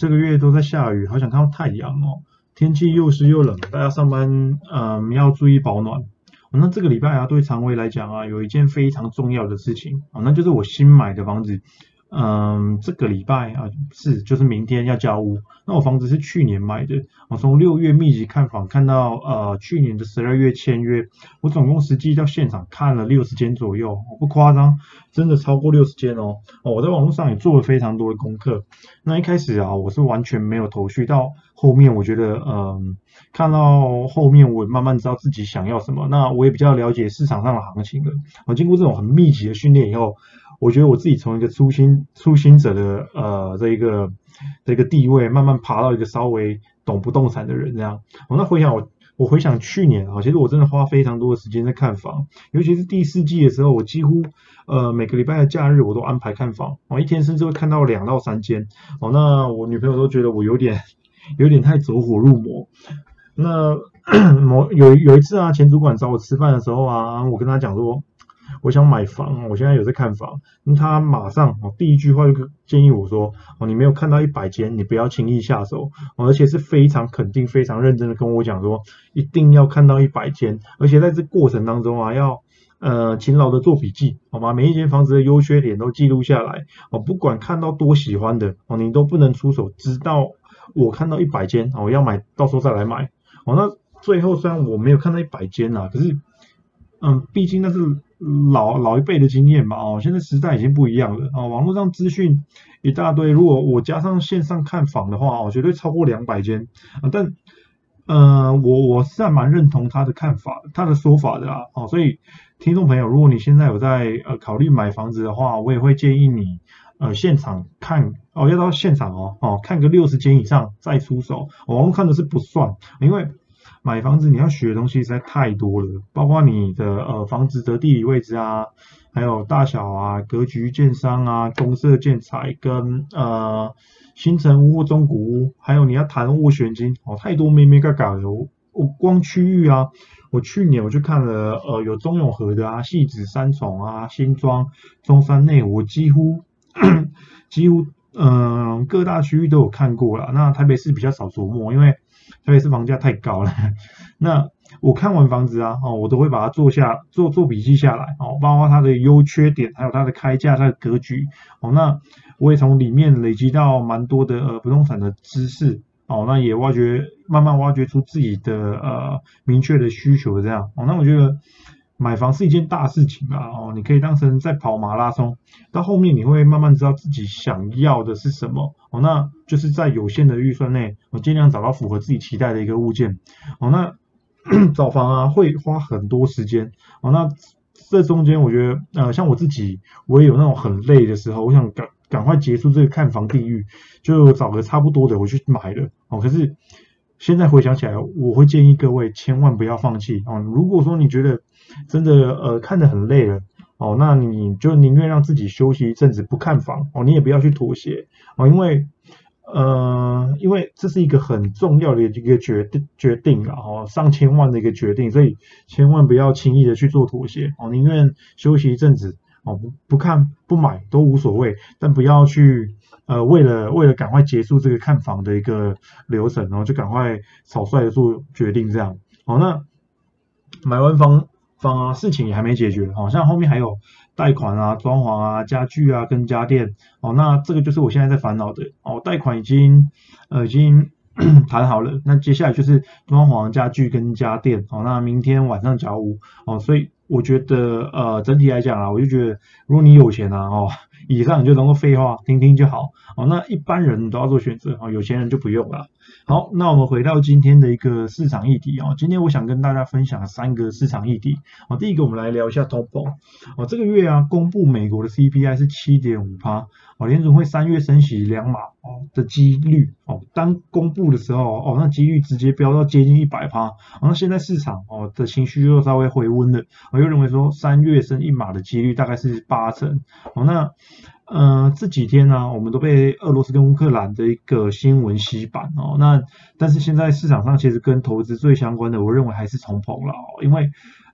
这个月都在下雨，好想看到太阳哦。天气又湿又冷，大家上班嗯要注意保暖。那这个礼拜啊，对肠胃来讲啊，有一件非常重要的事情啊，那就是我新买的房子。嗯，这个礼拜啊是就是明天要交屋。那我房子是去年买的，我从六月密集看房看到呃去年的十二月签约，我总共实际到现场看了六十间左右，不夸张，真的超过六十间哦。哦，我在网络上也做了非常多的功课。那一开始啊，我是完全没有头绪，到后面我觉得嗯，看到后面我慢慢知道自己想要什么。那我也比较了解市场上的行情了。我经过这种很密集的训练以后。我觉得我自己从一个初心初心者的呃这一个这个地位，慢慢爬到一个稍微懂不动产的人这样。我那回想我我回想去年啊，其实我真的花非常多的时间在看房，尤其是第四季的时候，我几乎呃每个礼拜的假日我都安排看房，我一天甚至会看到两到三间。哦，那我女朋友都觉得我有点有点太走火入魔。那 某有有一次啊，前主管找我吃饭的时候啊，我跟他讲说。我想买房，我现在有在看房。那他马上哦，第一句话就建议我说：哦，你没有看到一百间，你不要轻易下手。而且是非常肯定、非常认真的跟我讲说，一定要看到一百间。而且在这过程当中啊，要呃勤劳的做笔记，好吗？每一间房子的优缺点都记录下来。哦，不管看到多喜欢的哦，你都不能出手，直到我看到一百间哦，要买到时候再来买。哦，那最后虽然我没有看到一百间呐，可是嗯，毕竟那是。老老一辈的经验吧，哦，现在时代已经不一样了，哦，网络上资讯一大堆，如果我加上线上看房的话，哦，绝对超过两百间，啊，但，呃，我我是还蛮认同他的看法，他的说法的啊，哦，所以听众朋友，如果你现在有在呃考虑买房子的话，我也会建议你，呃，现场看，哦，要到现场哦，哦，看个六十间以上再出手，网络看的是不算，因为。买房子你要学的东西实在太多了，包括你的呃房子的地理位置啊，还有大小啊、格局、建商啊、公设建材跟呃新城屋、中古屋，还有你要谈斡旋金哦，太多咩咩嘎嘎的。我光区域啊，我去年我去看了呃有中永和的啊、戏子三重啊、新庄、中山内，我几乎 几乎嗯各大区域都有看过了。那台北市比较少琢磨，因为。台北市房价太高了，那我看完房子啊，哦，我都会把它做下做做笔记下来，哦，包括它的优缺点，还有它的开价、它的格局，哦，那我也从里面累积到蛮多的呃不动产的知识，哦，那也挖掘慢慢挖掘出自己的呃明确的需求这样，哦，那我觉得。买房是一件大事情啊，哦，你可以当成在跑马拉松，到后面你会慢慢知道自己想要的是什么，哦，那就是在有限的预算内，我尽量找到符合自己期待的一个物件，哦，那 找房啊会花很多时间，哦，那这中间我觉得，呃，像我自己，我也有那种很累的时候，我想赶赶快结束这个看房地狱，就找个差不多的我去买了，哦，可是。现在回想起来，我会建议各位千万不要放弃。哦。如果说你觉得真的呃看得很累了哦，那你就宁愿让自己休息一阵子不看房。哦，你也不要去妥协。哦，因为呃因为这是一个很重要的一个决定决定啊哦，上千万的一个决定，所以千万不要轻易的去做妥协。哦，宁愿休息一阵子哦，不不看不买都无所谓，但不要去。呃，为了为了赶快结束这个看房的一个流程，然后就赶快草率的做决定，这样。好，那买完房房啊，事情也还没解决，好像后面还有贷款啊、装潢啊、家具啊跟家电。哦，那这个就是我现在在烦恼的。哦，贷款已经呃已经 谈好了，那接下来就是装潢、家具跟家电。哦，那明天晚上交屋。哦，所以我觉得呃整体来讲啊，我就觉得如果你有钱啊，哦。以上你就当做废话听听就好哦。那一般人都要做选择哦，有钱人就不用了。好，那我们回到今天的一个市场议题哦。今天我想跟大家分享三个市场议题哦。第一个，我们来聊一下通膨哦。这个月啊，公布美国的 CPI 是七点五趴哦。联总会三月升息两码哦的几率哦，当公布的时候哦，那几率直接飙到接近一百趴。那现在市场哦的情绪又稍微回温了，我又认为说三月升一码的几率大概是八成哦。那嗯，这几天呢，我们都被俄罗斯跟乌克兰的一个新闻洗版哦。那但是现在市场上其实跟投资最相关的，我认为还是重逢了，因为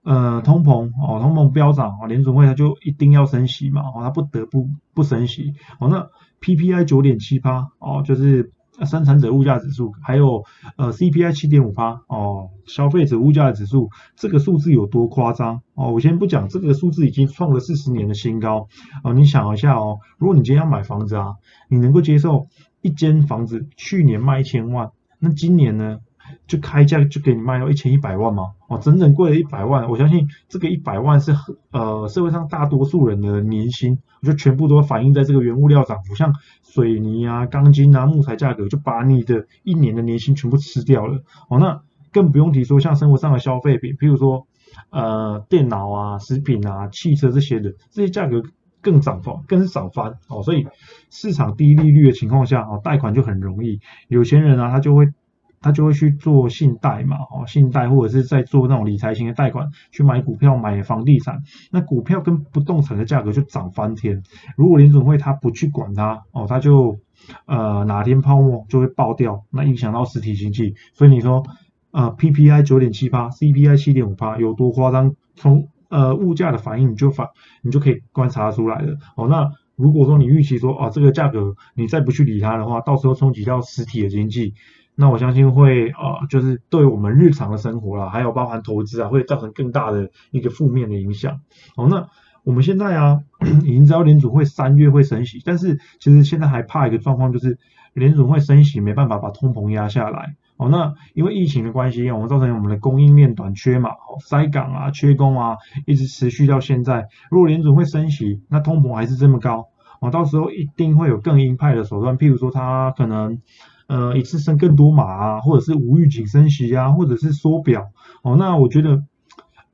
呃通膨哦，通膨飙涨啊，联总会它就一定要升息嘛，哦，它不得不不升息哦。那 PPI 九点七八哦，就是生产者物价指数，还有呃 CPI 七点五八哦，消费者物价指数，这个数字有多夸张哦？我先不讲，这个数字已经创了四十年的新高哦。你想一下哦，如果你今天要买房子啊，你能够接受一间房子去年卖一千万，那今年呢？就开价就给你卖到一千一百万吗？哦，整整贵了一百万。我相信这个一百万是呃社会上大多数人的年薪，就全部都反映在这个原物料涨幅，像水泥啊、钢筋啊、木材价格，就把你的一年的年薪全部吃掉了。哦，那更不用提说像生活上的消费品，譬如说呃电脑啊、食品啊、汽车这些的，这些价格更涨翻，更是涨翻。哦，所以市场低利率的情况下，哦贷款就很容易，有钱人啊他就会。他就会去做信贷嘛，哦，信贷或者是在做那种理财型的贷款，去买股票、买房地产。那股票跟不动产的价格就涨翻天。如果联准会他不去管它，哦，他就呃哪天泡沫就会爆掉，那影响到实体经济。所以你说呃 PPI 九点七八，CPI 七点五八有多夸张？从呃物价的反应你就反你就可以观察出来了。哦，那如果说你预期说哦这个价格你再不去理它的话，到时候冲击到实体的经济。那我相信会呃，就是对我们日常的生活啦，还有包含投资啊，会造成更大的一个负面的影响。好，那我们现在啊，已经知道联储会三月会升息，但是其实现在还怕一个状况，就是联储会升息没办法把通膨压下来。哦，那因为疫情的关系，我们造成我们的供应链短缺嘛，哦，塞港啊，缺工啊，一直持续到现在。如果联储会升息，那通膨还是这么高，哦，到时候一定会有更鹰派的手段，譬如说他可能。呃，一次升更多码啊，或者是无预警升息啊，或者是缩表哦，那我觉得，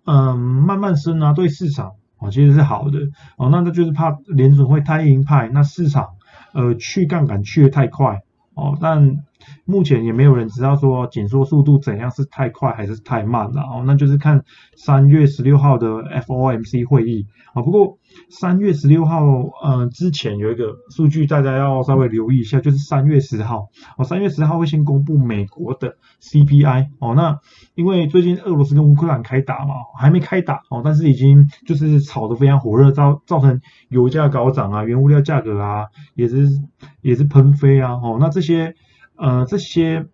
嗯，慢慢升啊，对市场哦其实是好的哦，那那就是怕联准会太鹰派，那市场呃去杠杆去的太快哦，但。目前也没有人知道说紧缩速度怎样是太快还是太慢了哦，那就是看三月十六号的 FOMC 会议啊。不过三月十六号呃之前有一个数据大家要稍微留意一下，就是三月十号哦，三月十号会先公布美国的 CPI 哦。那因为最近俄罗斯跟乌克兰开打嘛，还没开打哦，但是已经就是炒得非常火热，造造成油价高涨啊，原物料价格啊也是也是喷飞啊哦，那这些。呃，这些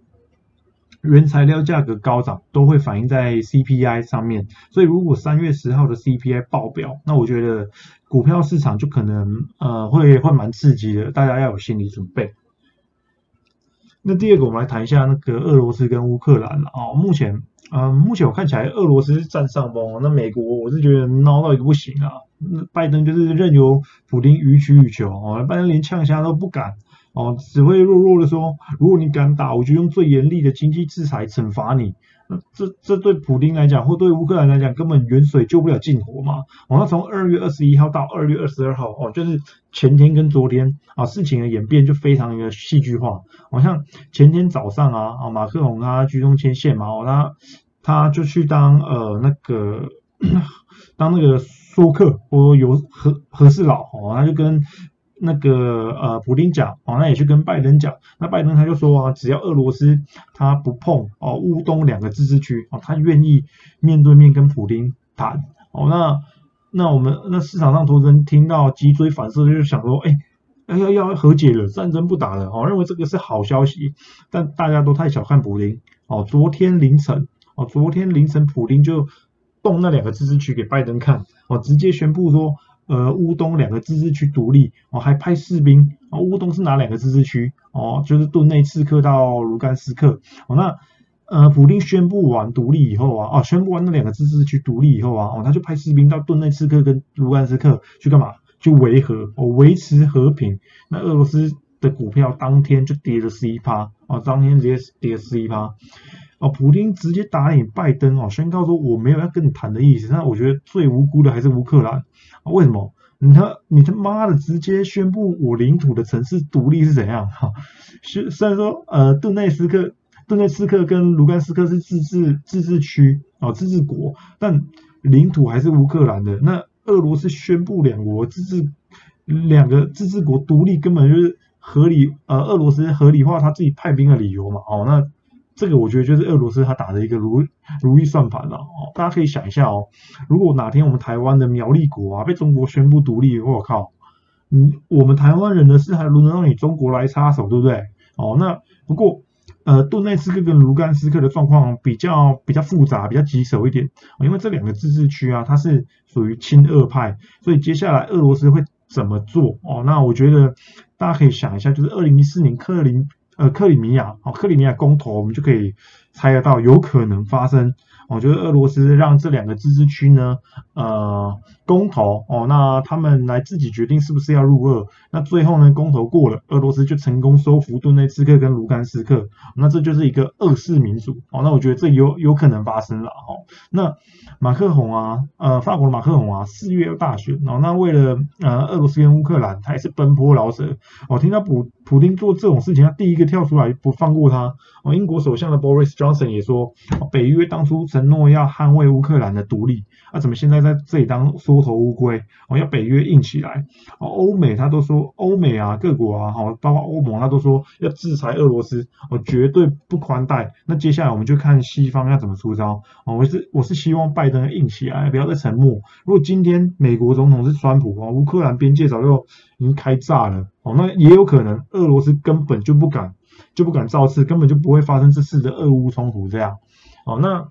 原材料价格高涨都会反映在 CPI 上面，所以如果三月十号的 CPI 爆表，那我觉得股票市场就可能呃会会蛮刺激的，大家要有心理准备。那第二个，我们来谈一下那个俄罗斯跟乌克兰啊，目前嗯，目前我看起来俄罗斯占上风，那美国我是觉得孬到一个不行啊，那拜登就是任由普京予取予求哦，拜登连呛虾都不敢。哦，只会弱弱的说，如果你敢打，我就用最严厉的经济制裁惩罚你。那这这对普京来讲，或对乌克兰来讲，根本远水救不了近火嘛。哦，那从二月二十一号到二月二十二号，哦，就是前天跟昨天啊，事情的演变就非常的戏剧化。好像前天早上啊，啊，马克龙他居中牵线嘛，哦，他他就去当呃那个 当那个说客或有和和事佬，哦，他就跟。那个呃，普丁讲哦，那也去跟拜登讲，那拜登他就说啊，只要俄罗斯他不碰哦乌东两个自治区哦，他愿意面对面跟普丁谈哦。那那我们那市场上投资人听到脊椎反射，就想说，哎，要要和解了，战争不打了哦，认为这个是好消息。但大家都太小看普丁哦，昨天凌晨哦，昨天凌晨普丁就动那两个自治区给拜登看哦，直接宣布说。呃，乌东两个自治区独立，哦，还派士兵，哦，乌东是哪两个自治区？哦，就是顿内刺客到卢甘斯克，哦，那呃，普丁宣布完独立以后啊，哦，宣布完那两个自治区独立以后啊，哦，他就派士兵到顿内刺客跟卢甘斯克去干嘛？去维和，哦，维持和平。那俄罗斯的股票当天就跌了十一趴，哦，当天直接跌十一趴。哦，普京直接打脸拜登哦，宣告说我没有要跟你谈的意思。那我觉得最无辜的还是乌克兰，为什么？你他你他妈的直接宣布我领土的城市独立是怎样？哈，虽虽然说呃顿内斯克、顿内斯克跟卢甘斯克是自治自治区哦，自治国，但领土还是乌克兰的。那俄罗斯宣布两国自治两个自治国独立，根本就是合理呃俄罗斯合理化他自己派兵的理由嘛。哦，那。这个我觉得就是俄罗斯他打的一个如如意算盘了哦，大家可以想一下哦，如果哪天我们台湾的苗栗国啊被中国宣布独立，我靠，嗯，我们台湾人的事还轮得到你中国来插手，对不对？哦，那不过。呃，顿内斯克跟卢甘斯克的状况比较比较复杂，比较棘手一点，因为这两个自治区啊，它是属于亲俄派，所以接下来俄罗斯会怎么做？哦，那我觉得大家可以想一下，就是二零一四年克林呃克里米亚哦克里米亚公投，我们就可以猜得到有可能发生。我觉得俄罗斯让这两个自治区呢，呃，公投哦，那他们来自己决定是不是要入俄。那最后呢，公投过了，俄罗斯就成功收复顿内茨克跟卢甘斯克。那这就是一个二世民主哦。那我觉得这有有可能发生了哦。那马克宏啊，呃，法国的马克宏啊，四月大选哦。那为了呃俄罗斯跟乌克兰，他也是奔波劳舍。我听到普普京做这种事情，他第一个跳出来不放过他。哦，英国首相的 Boris John 也说，北约当初。承诺要捍卫乌克兰的独立，那怎么现在在这里当缩头乌龟？哦，要北约硬起来。哦，欧美他都说，欧美啊，各国啊，哈，包括欧盟，他都说要制裁俄罗斯，我绝对不宽待。那接下来我们就看西方要怎么出招。哦，我是我是希望拜登硬起来，不要再沉默。如果今天美国总统是川普，哦，乌克兰边界早就已经开炸了。哦，那也有可能俄罗斯根本就不敢，就不敢造次，根本就不会发生这次的俄乌冲突这样。哦，那。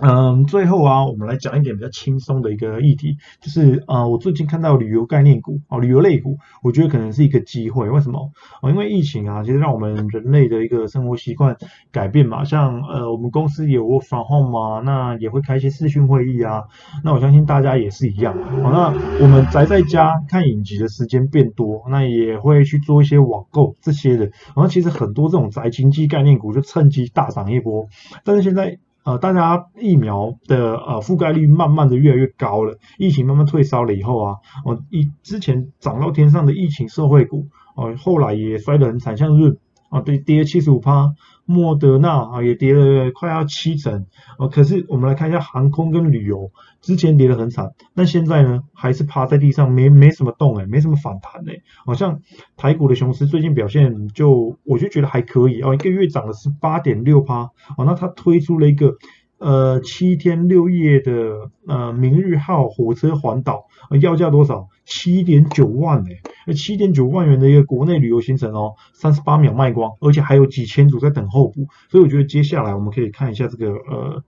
嗯，最后啊，我们来讲一点比较轻松的一个议题，就是啊，我最近看到旅游概念股啊，旅游类股，我觉得可能是一个机会。为什么？啊，因为疫情啊，其实让我们人类的一个生活习惯改变嘛。像呃，我们公司有 work from home 嘛，那也会开一些视讯会议啊。那我相信大家也是一样。好，那我们宅在家看影集的时间变多，那也会去做一些网购这些的。然后其实很多这种宅经济概念股就趁机大涨一波。但是现在。呃，大家疫苗的呃覆盖率慢慢的越来越高了，疫情慢慢退烧了以后啊，我，一之前涨到天上的疫情社会股，呃，后来也摔得很惨，像是啊，对，跌七十五趴。莫德纳啊也跌了快要七成啊，可是我们来看一下航空跟旅游，之前跌得很惨，但现在呢还是趴在地上，没没什么动哎，没什么反弹哎，好像台股的雄狮最近表现就我就觉得还可以哦，一个月涨了十八点六趴哦，那它推出了一个。呃，七天六夜的呃明日号火车环岛，要价多少？七点九万哎，七点九万元的一个国内旅游行程哦，三十八秒卖光，而且还有几千组在等候补，所以我觉得接下来我们可以看一下这个呃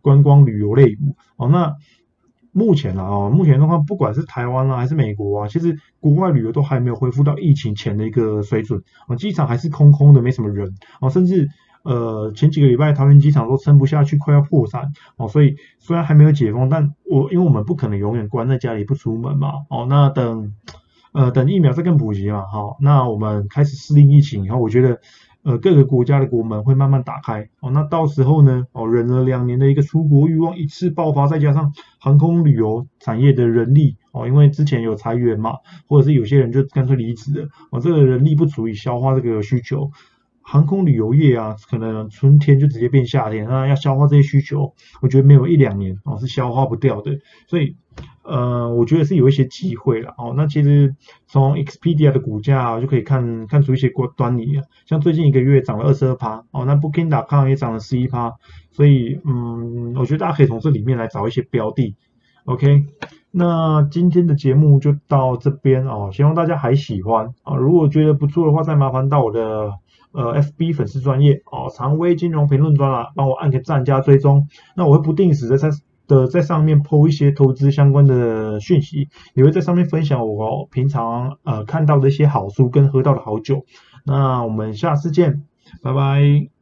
观光旅游类股哦。那目前啊，目前的话，不管是台湾啊还是美国啊，其实国外旅游都还没有恢复到疫情前的一个水准啊，机场还是空空的，没什么人啊，甚至。呃，前几个礼拜桃园机场都撑不下去，快要破产哦。所以虽然还没有解封，但我因为我们不可能永远关在家里不出门嘛。哦，那等呃等疫苗再更普及嘛，好，那我们开始适应疫情以后，我觉得呃各个国家的国门会慢慢打开哦。那到时候呢，哦忍了两年的一个出国欲望一次爆发，再加上航空旅游产业的人力哦，因为之前有裁员嘛，或者是有些人就干脆离职了，哦这个人力不足以消化这个需求。航空旅游业啊，可能春天就直接变夏天，那要消化这些需求，我觉得没有一两年哦是消化不掉的，所以呃，我觉得是有一些机会了哦。那其实从 Expedia 的股价就可以看看出一些端倪啊，像最近一个月涨了二十二趴哦，那 Booking.com 也涨了十一趴，所以嗯，我觉得大家可以从这里面来找一些标的。OK，那今天的节目就到这边哦，希望大家还喜欢啊，如果觉得不错的话，再麻烦到我的。呃，FB 粉丝专业哦，常威金融评论专栏，帮我按个赞加追踪。那我会不定时的在的在上面 po 一些投资相关的讯息，也会在上面分享我平常呃看到的一些好书跟喝到的好酒。那我们下次见，拜拜。